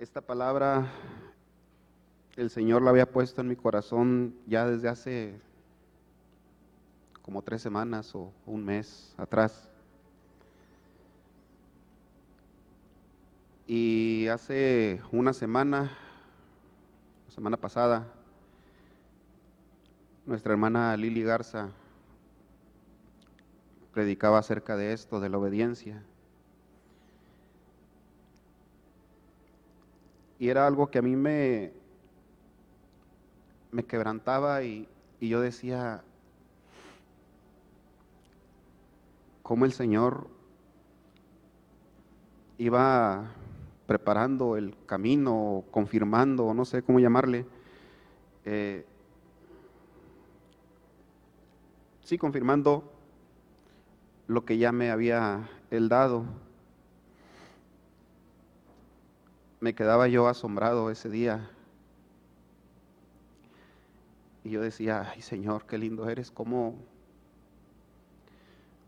Esta palabra el Señor la había puesto en mi corazón ya desde hace como tres semanas o un mes atrás. Y hace una semana, la semana pasada, nuestra hermana Lili Garza predicaba acerca de esto, de la obediencia. Y era algo que a mí me, me quebrantaba y, y yo decía, cómo el Señor iba preparando el camino, confirmando, no sé cómo llamarle, eh, sí, confirmando lo que ya me había él dado. Me quedaba yo asombrado ese día. Y yo decía, ay Señor, qué lindo eres, cómo,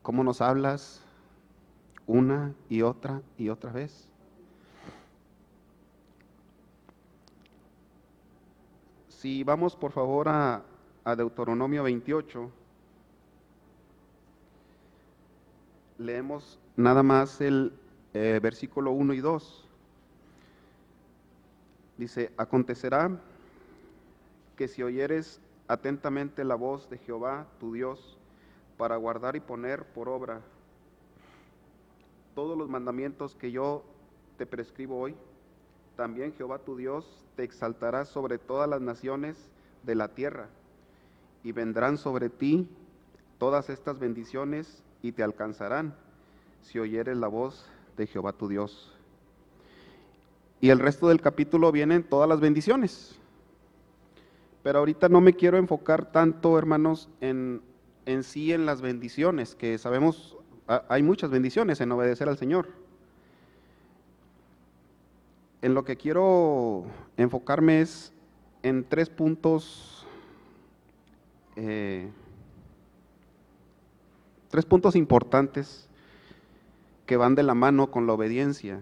cómo nos hablas una y otra y otra vez. Si vamos por favor a, a Deuteronomio 28, leemos nada más el eh, versículo 1 y 2. Dice, acontecerá que si oyeres atentamente la voz de Jehová, tu Dios, para guardar y poner por obra todos los mandamientos que yo te prescribo hoy, también Jehová tu Dios te exaltará sobre todas las naciones de la tierra, y vendrán sobre ti todas estas bendiciones y te alcanzarán si oyeres la voz de Jehová tu Dios. Y el resto del capítulo vienen todas las bendiciones. Pero ahorita no me quiero enfocar tanto, hermanos, en, en sí en las bendiciones, que sabemos, hay muchas bendiciones en obedecer al Señor. En lo que quiero enfocarme es en tres puntos, eh, tres puntos importantes que van de la mano con la obediencia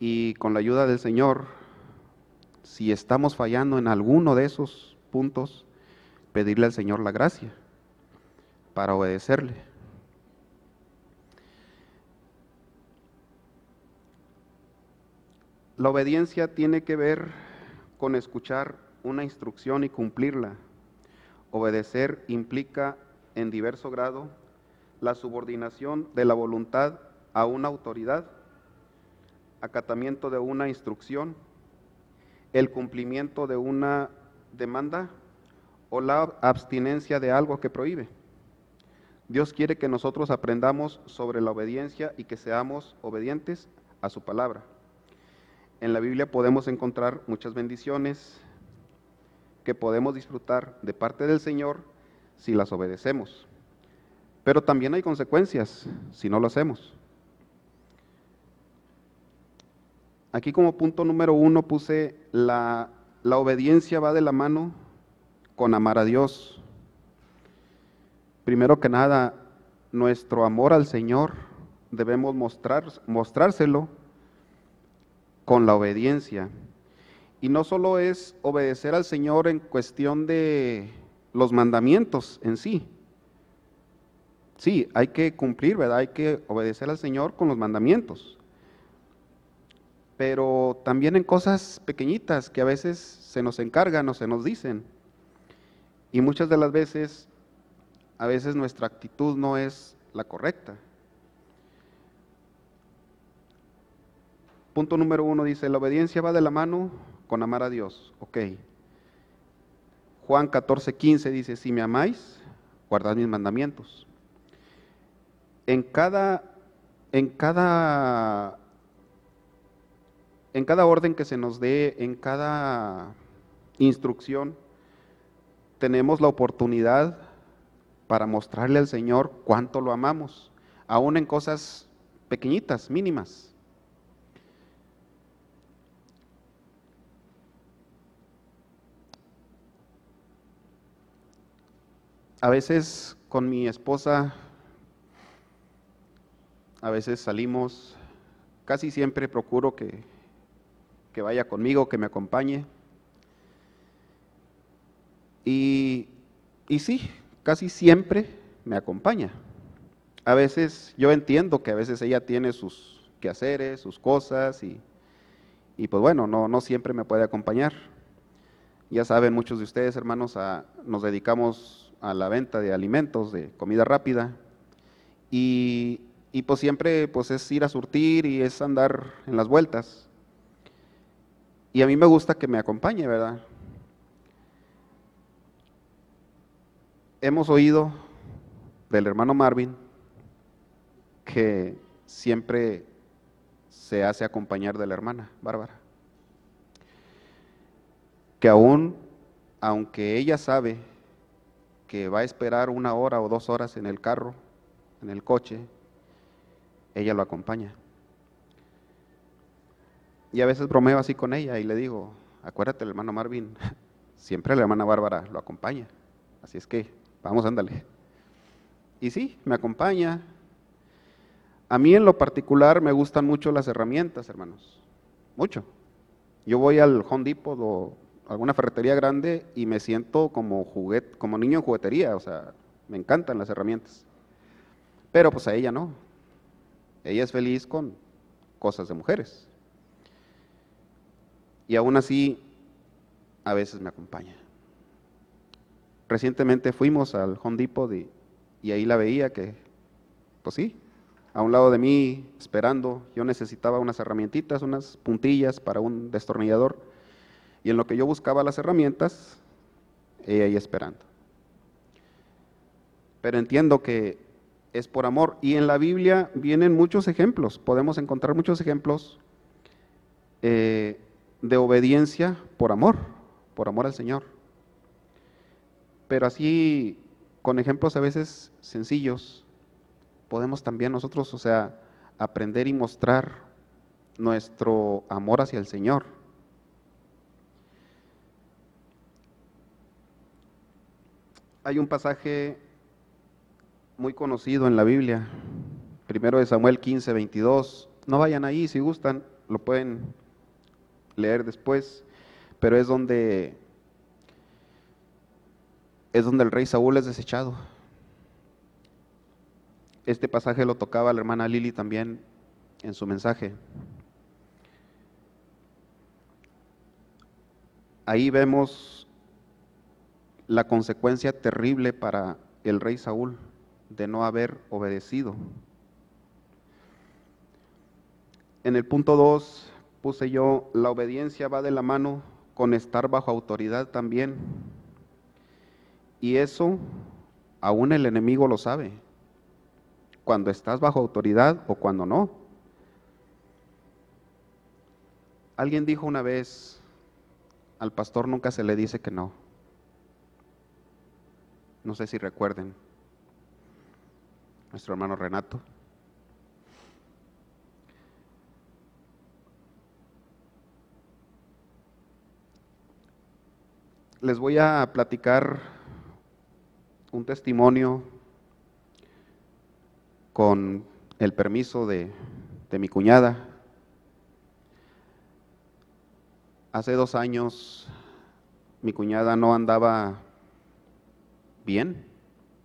y con la ayuda del Señor, si estamos fallando en alguno de esos puntos, pedirle al Señor la gracia para obedecerle. La obediencia tiene que ver con escuchar una instrucción y cumplirla. Obedecer implica en diverso grado la subordinación de la voluntad a una autoridad, acatamiento de una instrucción, el cumplimiento de una demanda o la abstinencia de algo que prohíbe. Dios quiere que nosotros aprendamos sobre la obediencia y que seamos obedientes a su palabra. En la Biblia podemos encontrar muchas bendiciones que podemos disfrutar de parte del Señor si las obedecemos. Pero también hay consecuencias si no lo hacemos. Aquí como punto número uno puse la, la obediencia va de la mano con amar a Dios. Primero que nada, nuestro amor al Señor debemos mostrar, mostrárselo con la obediencia. Y no solo es obedecer al Señor en cuestión de los mandamientos en sí, sí, hay que cumplir, ¿verdad? Hay que obedecer al Señor con los mandamientos. Pero también en cosas pequeñitas que a veces se nos encargan o se nos dicen. Y muchas de las veces, a veces nuestra actitud no es la correcta. Punto número uno dice, la obediencia va de la mano con amar a Dios. Ok. Juan 14, 15 dice, si me amáis, guardad mis mandamientos en cada, en cada, en cada orden que se nos dé, en cada instrucción, tenemos la oportunidad para mostrarle al Señor cuánto lo amamos, aún en cosas pequeñitas, mínimas. A veces con mi esposa a veces salimos casi siempre procuro que, que vaya conmigo, que me acompañe. Y, y sí, casi siempre me acompaña. A veces yo entiendo que a veces ella tiene sus quehaceres, sus cosas y, y pues bueno, no, no siempre me puede acompañar. Ya saben muchos de ustedes, hermanos, nos dedicamos a la venta de alimentos, de comida rápida y, y pues siempre pues es ir a surtir y es andar en las vueltas. Y a mí me gusta que me acompañe, ¿verdad? Hemos oído del hermano Marvin que siempre se hace acompañar de la hermana Bárbara. Que aún, aunque ella sabe que va a esperar una hora o dos horas en el carro, en el coche, ella lo acompaña. Y a veces bromeo así con ella y le digo, acuérdate, hermano Marvin, siempre la hermana Bárbara lo acompaña. Así es que, vamos, ándale. Y sí, me acompaña. A mí en lo particular me gustan mucho las herramientas, hermanos. Mucho. Yo voy al Home Depot o alguna ferretería grande y me siento como juguete, como niño en juguetería, o sea, me encantan las herramientas. Pero pues a ella no. Ella es feliz con cosas de mujeres. Y aún así, a veces me acompaña. Recientemente fuimos al Home Depot y, ahí la veía que, pues sí, a un lado de mí esperando, yo necesitaba unas herramientitas, unas puntillas para un destornillador. Y en lo que yo buscaba las herramientas, ella ahí esperando. Pero entiendo que es por amor. Y en la Biblia vienen muchos ejemplos, podemos encontrar muchos ejemplos eh, de obediencia por amor, por amor al Señor. Pero así, con ejemplos a veces sencillos, podemos también nosotros, o sea, aprender y mostrar nuestro amor hacia el Señor. Hay un pasaje muy conocido en la Biblia, primero de Samuel 15, 22. No vayan ahí si gustan, lo pueden leer después, pero es donde es donde el rey Saúl es desechado. Este pasaje lo tocaba la hermana Lili también en su mensaje. Ahí vemos la consecuencia terrible para el rey Saúl de no haber obedecido. En el punto 2 puse yo, la obediencia va de la mano con estar bajo autoridad también. Y eso aún el enemigo lo sabe, cuando estás bajo autoridad o cuando no. Alguien dijo una vez, al pastor nunca se le dice que no. No sé si recuerden nuestro hermano Renato. Les voy a platicar un testimonio con el permiso de, de mi cuñada. Hace dos años mi cuñada no andaba bien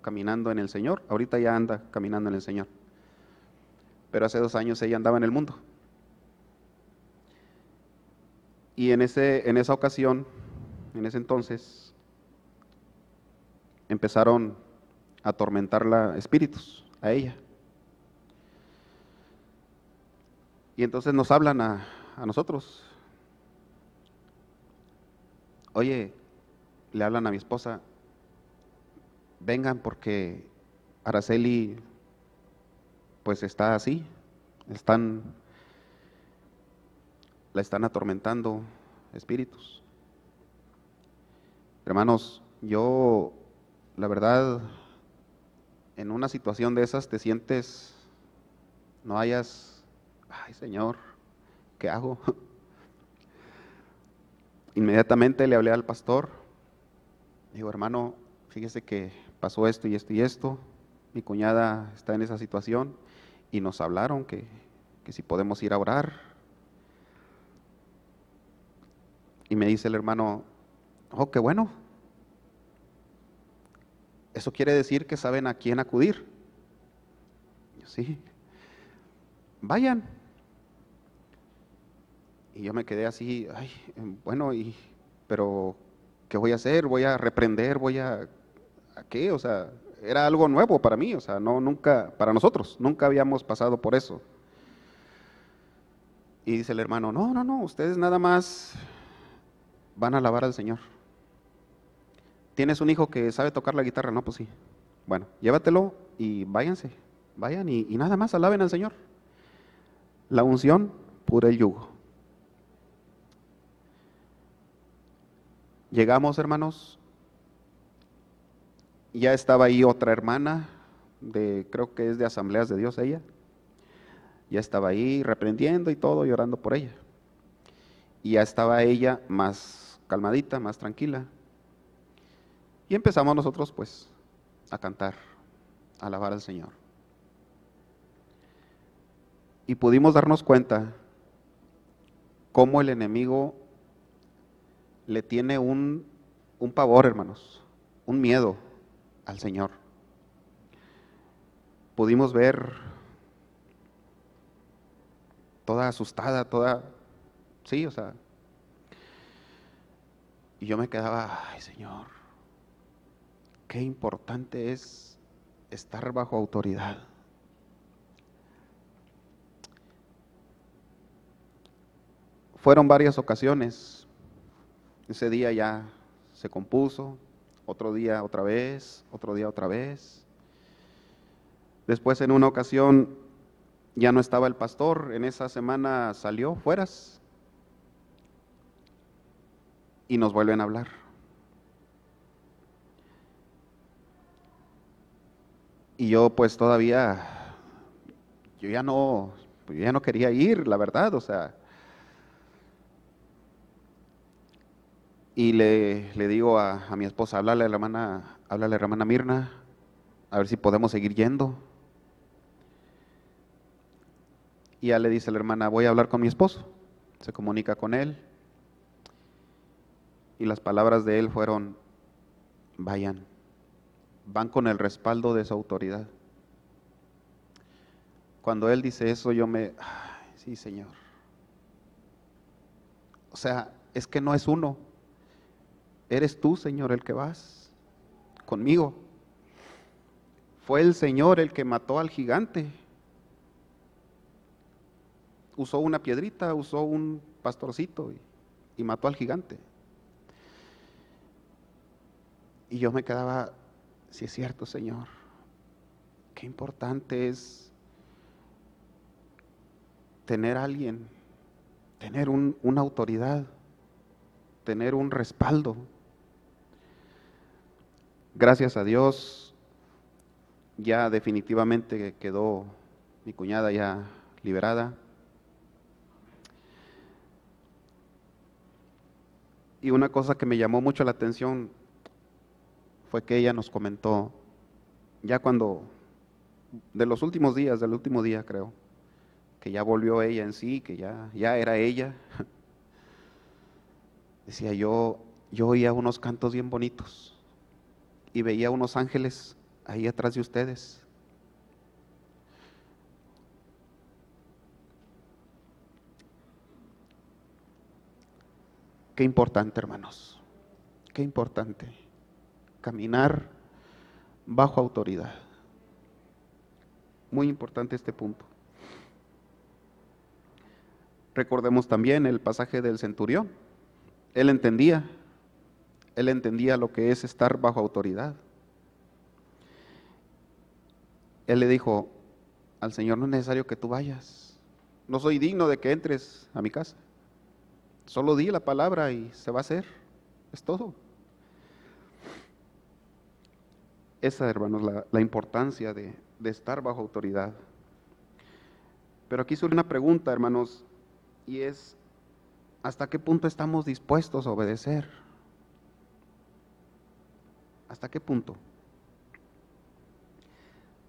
caminando en el Señor. Ahorita ya anda caminando en el Señor. Pero hace dos años ella andaba en el mundo. Y en, ese, en esa ocasión, en ese entonces, empezaron a atormentarla espíritus, a ella. Y entonces nos hablan a, a nosotros. Oye, le hablan a mi esposa, vengan porque Araceli pues está así, están, la están atormentando espíritus. Hermanos, yo, la verdad, en una situación de esas te sientes, no hayas, ay Señor, ¿qué hago? Inmediatamente le hablé al pastor, digo, hermano, fíjese que pasó esto y esto y esto, mi cuñada está en esa situación y nos hablaron que, que si podemos ir a orar. Y me dice el hermano, oh, qué bueno. Eso quiere decir que saben a quién acudir. sí, vayan. Y yo me quedé así, ay, bueno, y, pero, ¿qué voy a hacer? ¿Voy a reprender? ¿Voy a, a qué? O sea, era algo nuevo para mí, o sea, no, nunca, para nosotros, nunca habíamos pasado por eso. Y dice el hermano, no, no, no, ustedes nada más van a alabar al Señor. ¿Tienes un hijo que sabe tocar la guitarra? No, pues sí. Bueno, llévatelo y váyanse, vayan y, nada más alaben al Señor. La unción, pura el yugo. Llegamos, hermanos, ya estaba ahí otra hermana, de, creo que es de Asambleas de Dios ella. Ya estaba ahí reprendiendo y todo, llorando por ella. Y ya estaba ella más calmadita, más tranquila. Y empezamos nosotros pues a cantar, a alabar al Señor. Y pudimos darnos cuenta cómo el enemigo le tiene un, un pavor, hermanos, un miedo al Señor. Pudimos ver toda asustada, toda, sí, o sea, y yo me quedaba, ay Señor, qué importante es estar bajo autoridad. Fueron varias ocasiones. Ese día ya se compuso, otro día otra vez, otro día otra vez. Después en una ocasión ya no estaba el pastor, en esa semana salió fueras y nos vuelven a hablar. Y yo pues todavía, yo ya no, yo ya no quería ir, la verdad, o sea, Y le, digo a, mi esposa, háblale a la hermana, háblale a la hermana Mirna, a ver si podemos seguir yendo. Y ya le dice la hermana, voy a hablar con mi esposo. Se comunica con él. Y las palabras de él fueron, vayan, van con el respaldo de su autoridad. Cuando él dice eso, yo me, sí, Señor. O sea, es que no es uno, Eres tú, Señor, el que vas conmigo. Fue el Señor el que mató al gigante. Usó una piedrita, usó un pastorcito y, mató al gigante. Y yo me quedaba, si es cierto, Señor, qué importante es tener a alguien, tener una autoridad, tener un respaldo Gracias a Dios, ya definitivamente quedó mi cuñada ya liberada. Y una cosa que me llamó mucho la atención fue que ella nos comentó, ya cuando, de los últimos días, del último día creo, que ya volvió ella en sí, que ya, ya era ella. Decía yo, yo oía unos cantos bien bonitos y veía unos ángeles ahí atrás de ustedes. Qué importante, hermanos. Qué importante. Caminar bajo autoridad. Muy importante este punto. Recordemos también el pasaje del centurión. Él entendía él entendía lo que es estar bajo autoridad. Él le dijo al Señor, no es necesario que tú vayas. No soy digno de que entres a mi casa. Solo di la palabra y se va a hacer. Es todo. Esa, hermanos, la, la importancia de, de estar bajo autoridad. Pero aquí surge una pregunta, hermanos, y es, ¿hasta qué punto estamos dispuestos a obedecer? ¿Hasta qué punto?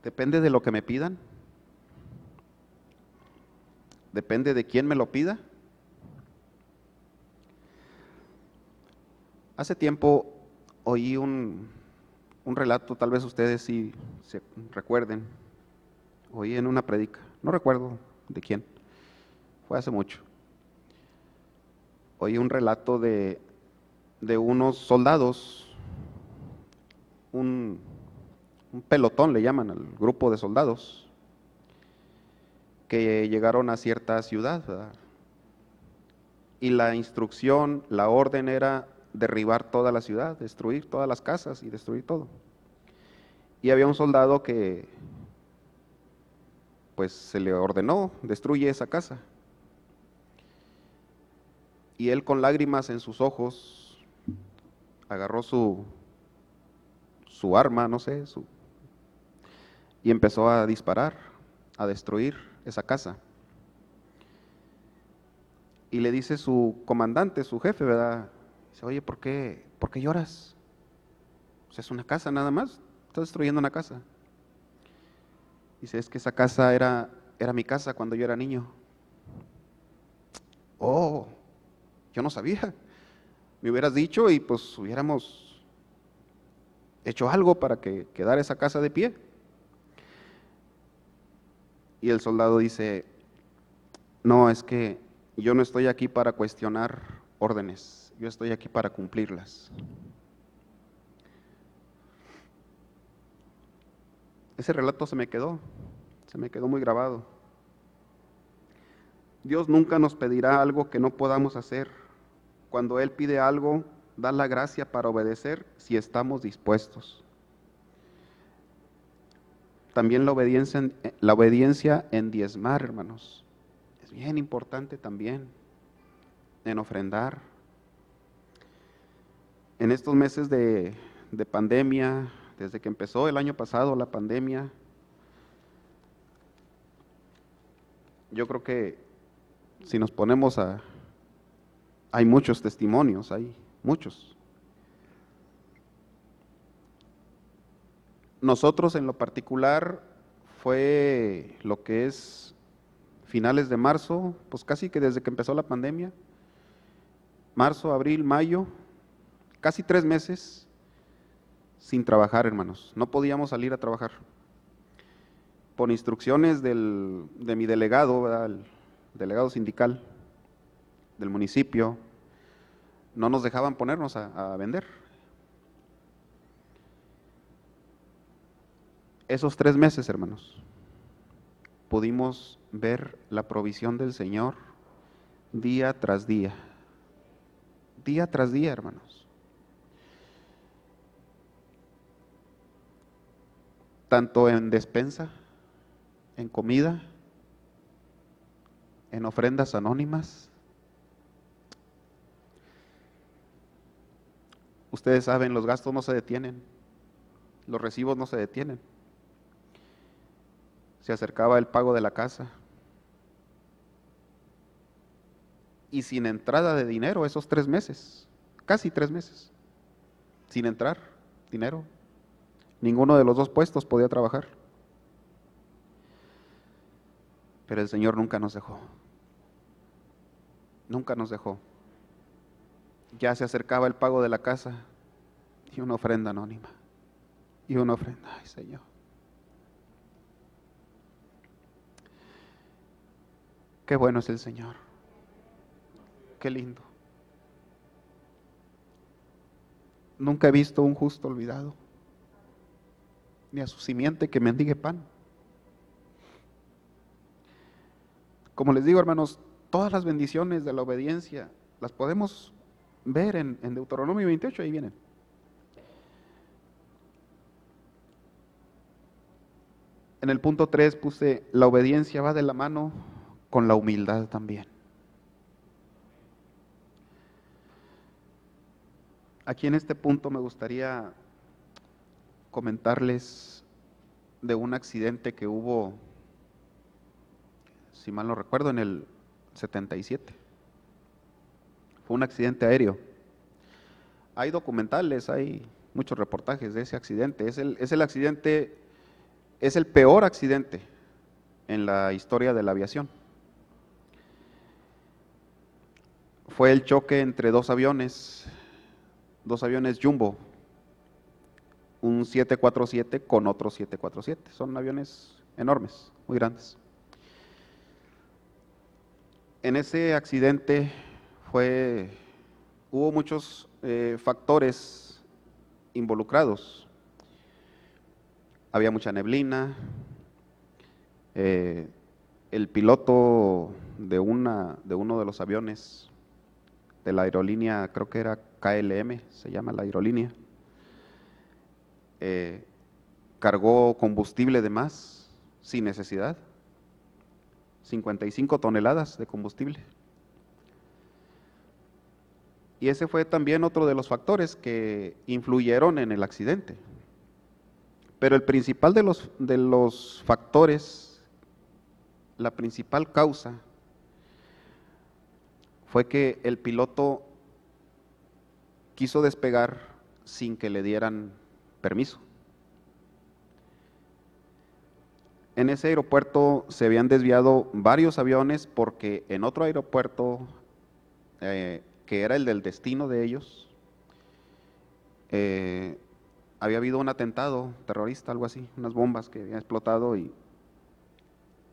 ¿Depende de lo que me pidan? Depende de quién me lo pida. Hace tiempo oí un, un relato, tal vez ustedes sí se recuerden, oí en una predica, no recuerdo de quién, fue hace mucho. Oí un relato de, de unos soldados, un, un pelotón le llaman al grupo de soldados, que llegaron a cierta ciudad. Y la instrucción, la orden era derribar toda la ciudad, destruir todas las casas y destruir todo. Y había un soldado que pues se le ordenó, destruye esa casa. Y él con lágrimas en sus ojos agarró su, su arma, no sé, su, y empezó a disparar, a destruir esa casa. Y le dice su comandante, su jefe, ¿verdad? Dice, oye, ¿por qué, ¿por qué lloras? sea, es una casa nada más, está destruyendo una casa. Dice, es que esa casa era, era mi casa cuando yo era niño. Oh, yo no sabía. Me hubieras dicho y pues hubiéramos hecho algo para que quedara esa casa de pie. Y el soldado dice, no, es que yo no estoy aquí para cuestionar órdenes yo estoy aquí para cumplirlas. Ese relato se me quedó, se me quedó muy grabado. Dios nunca nos pedirá algo que no podamos hacer. Cuando Él pide algo, da la gracia para obedecer si estamos dispuestos. También la obediencia, la obediencia en diezmar, hermanos. Es bien importante también en ofrendar en estos meses de, pandemia, desde que empezó el año pasado la pandemia, yo creo que si nos ponemos a... Hay muchos testimonios, hay muchos. Nosotros en lo particular fue lo que es finales de marzo, pues casi que desde que empezó la pandemia, marzo, abril, mayo, casi tres meses sin trabajar, hermanos. No podíamos salir a trabajar. Por instrucciones de mi delegado, el delegado sindical del municipio, no nos dejaban ponernos a, a vender. Esos tres meses, hermanos, pudimos ver la provisión del Señor día tras día. Día tras día, hermanos. Tanto en despensa, en comida, en ofrendas anónimas. Ustedes saben, los gastos no se detienen, los recibos no se detienen. Se acercaba el pago de la casa. Y sin entrada de dinero esos tres meses, casi tres meses, sin entrar dinero. Ninguno de los dos puestos podía trabajar. Pero el Señor nunca nos dejó. Nunca nos dejó. Ya se acercaba el pago de la casa y una ofrenda anónima. Y una ofrenda, ay Señor. Qué bueno es el Señor. Qué lindo. Nunca he visto un justo olvidado ni a su simiente que mendigue pan. Como les digo, hermanos, todas las bendiciones de la obediencia las podemos ver en, en Deuteronomio 28, ahí vienen. En el punto 3 puse, la obediencia va de la mano con la humildad también. Aquí en este punto me gustaría comentarles de un accidente que hubo, si mal no recuerdo, en el 77. Fue un accidente aéreo. Hay documentales, hay muchos reportajes de ese accidente. Es el, es el accidente, es el peor accidente en la historia de la aviación. fue el choque entre dos aviones, dos aviones Jumbo, un 747 con otro 747. Son aviones enormes, muy grandes. En ese accidente fue, hubo muchos eh, factores involucrados. Había mucha neblina, eh, el piloto de, una, de uno de los aviones de la aerolínea, creo que era KLM, se llama la aerolínea, eh, cargó combustible de más sin necesidad, 55 toneladas de combustible. Y ese fue también otro de los factores que influyeron en el accidente. Pero el principal de los, de los factores, la principal causa, fue que el piloto quiso despegar sin que le dieran permiso. En ese aeropuerto se habían desviado varios aviones porque en otro aeropuerto, eh, que era el del destino de ellos, eh, había habido un atentado terrorista, algo así, unas bombas que habían explotado y,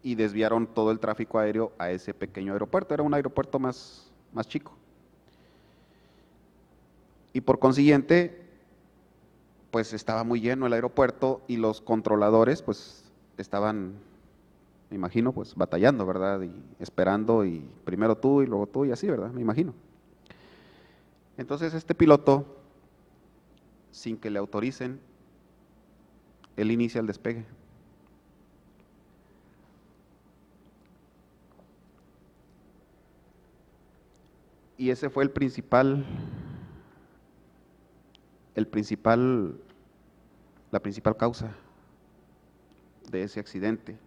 y desviaron todo el tráfico aéreo a ese pequeño aeropuerto. Era un aeropuerto más, más chico. Y por consiguiente, pues estaba muy lleno el aeropuerto y los controladores pues estaban, me imagino, pues batallando, ¿verdad? Y esperando y primero tú y luego tú y así, ¿verdad? Me imagino. Entonces este piloto, sin que le autoricen, él inicia el despegue. Y ese fue el principal el principal, la principal causa de ese accidente.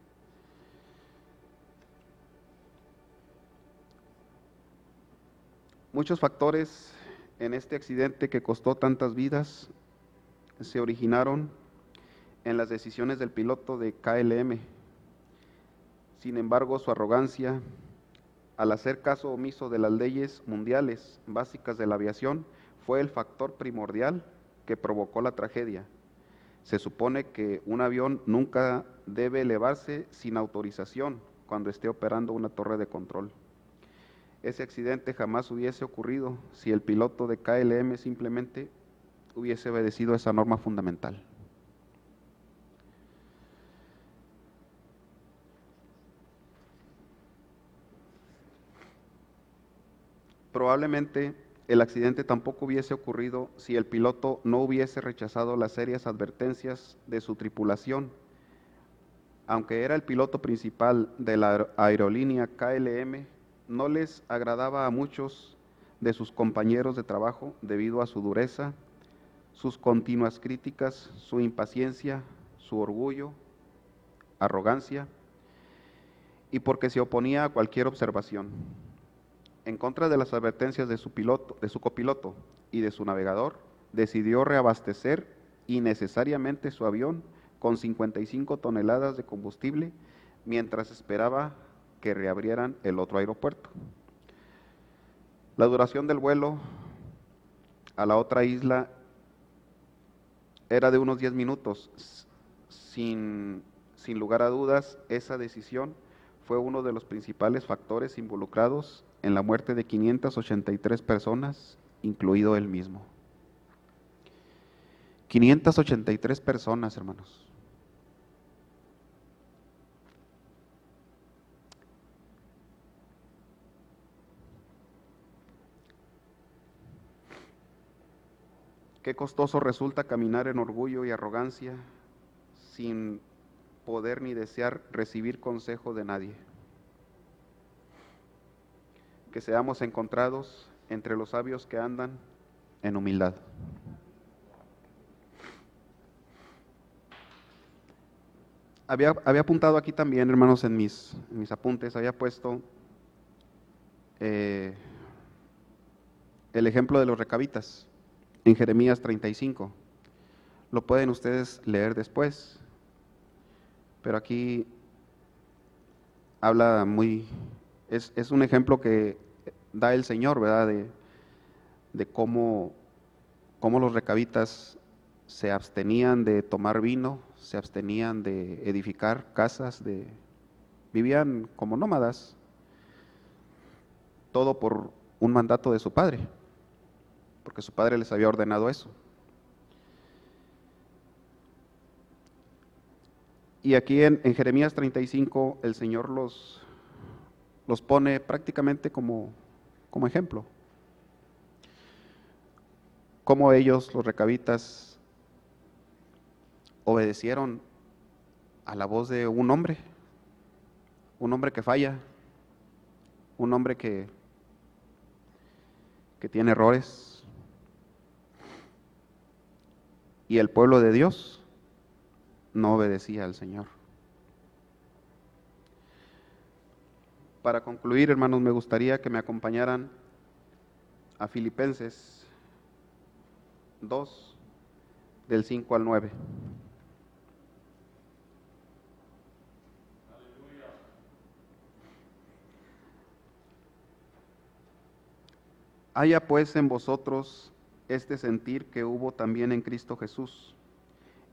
Muchos factores en este accidente que costó tantas vidas se originaron en las decisiones del piloto de KLM. Sin embargo, su arrogancia, al hacer caso omiso de las leyes mundiales básicas de la aviación, fue el factor primordial que provocó la tragedia. Se supone que un avión nunca debe elevarse sin autorización cuando esté operando una torre de control. Ese accidente jamás hubiese ocurrido si el piloto de KLM simplemente hubiese obedecido esa norma fundamental. Probablemente el accidente tampoco hubiese ocurrido si el piloto no hubiese rechazado las serias advertencias de su tripulación. Aunque era el piloto principal de la aerolínea KLM, no les agradaba a muchos de sus compañeros de trabajo debido a su dureza, sus continuas críticas, su impaciencia, su orgullo, arrogancia y porque se oponía a cualquier observación en contra de las advertencias de su, piloto, de su copiloto y de su navegador, decidió reabastecer innecesariamente su avión con 55 toneladas de combustible mientras esperaba que reabrieran el otro aeropuerto. La duración del vuelo a la otra isla era de unos 10 minutos. Sin, sin lugar a dudas, esa decisión fue uno de los principales factores involucrados en la muerte de 583 personas, incluido él mismo. 583 personas, hermanos. Qué costoso resulta caminar en orgullo y arrogancia sin poder ni desear recibir consejo de nadie que seamos encontrados entre los sabios que andan en humildad. Había, había apuntado aquí también, hermanos, en mis, mis apuntes, había puesto eh, el ejemplo de los recabitas en Jeremías 35. Lo pueden ustedes leer después, pero aquí habla muy, es, es un ejemplo que da el Señor, ¿verdad? De, de cómo, cómo los recabitas se abstenían de tomar vino, se abstenían de edificar casas, de, vivían como nómadas, todo por un mandato de su padre, porque su padre les había ordenado eso. Y aquí en, Jeremías 35 el Señor los, los pone prácticamente como, como ejemplo. Cómo ellos, los recabitas, obedecieron a la voz de un hombre, un hombre que falla, un hombre que, que tiene errores. Y el pueblo de Dios no obedecía al Señor. Para concluir, hermanos, me gustaría que me acompañaran a Filipenses 2, del 5 al 9. Haya pues en vosotros este sentir que hubo también en Cristo Jesús,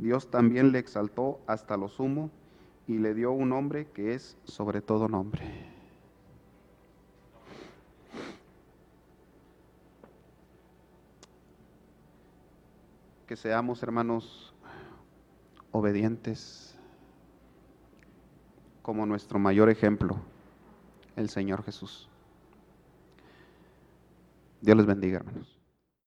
Dios también le exaltó hasta lo sumo y le dio un nombre que es sobre todo nombre. Que seamos, hermanos, obedientes como nuestro mayor ejemplo, el Señor Jesús. Dios les bendiga, hermanos.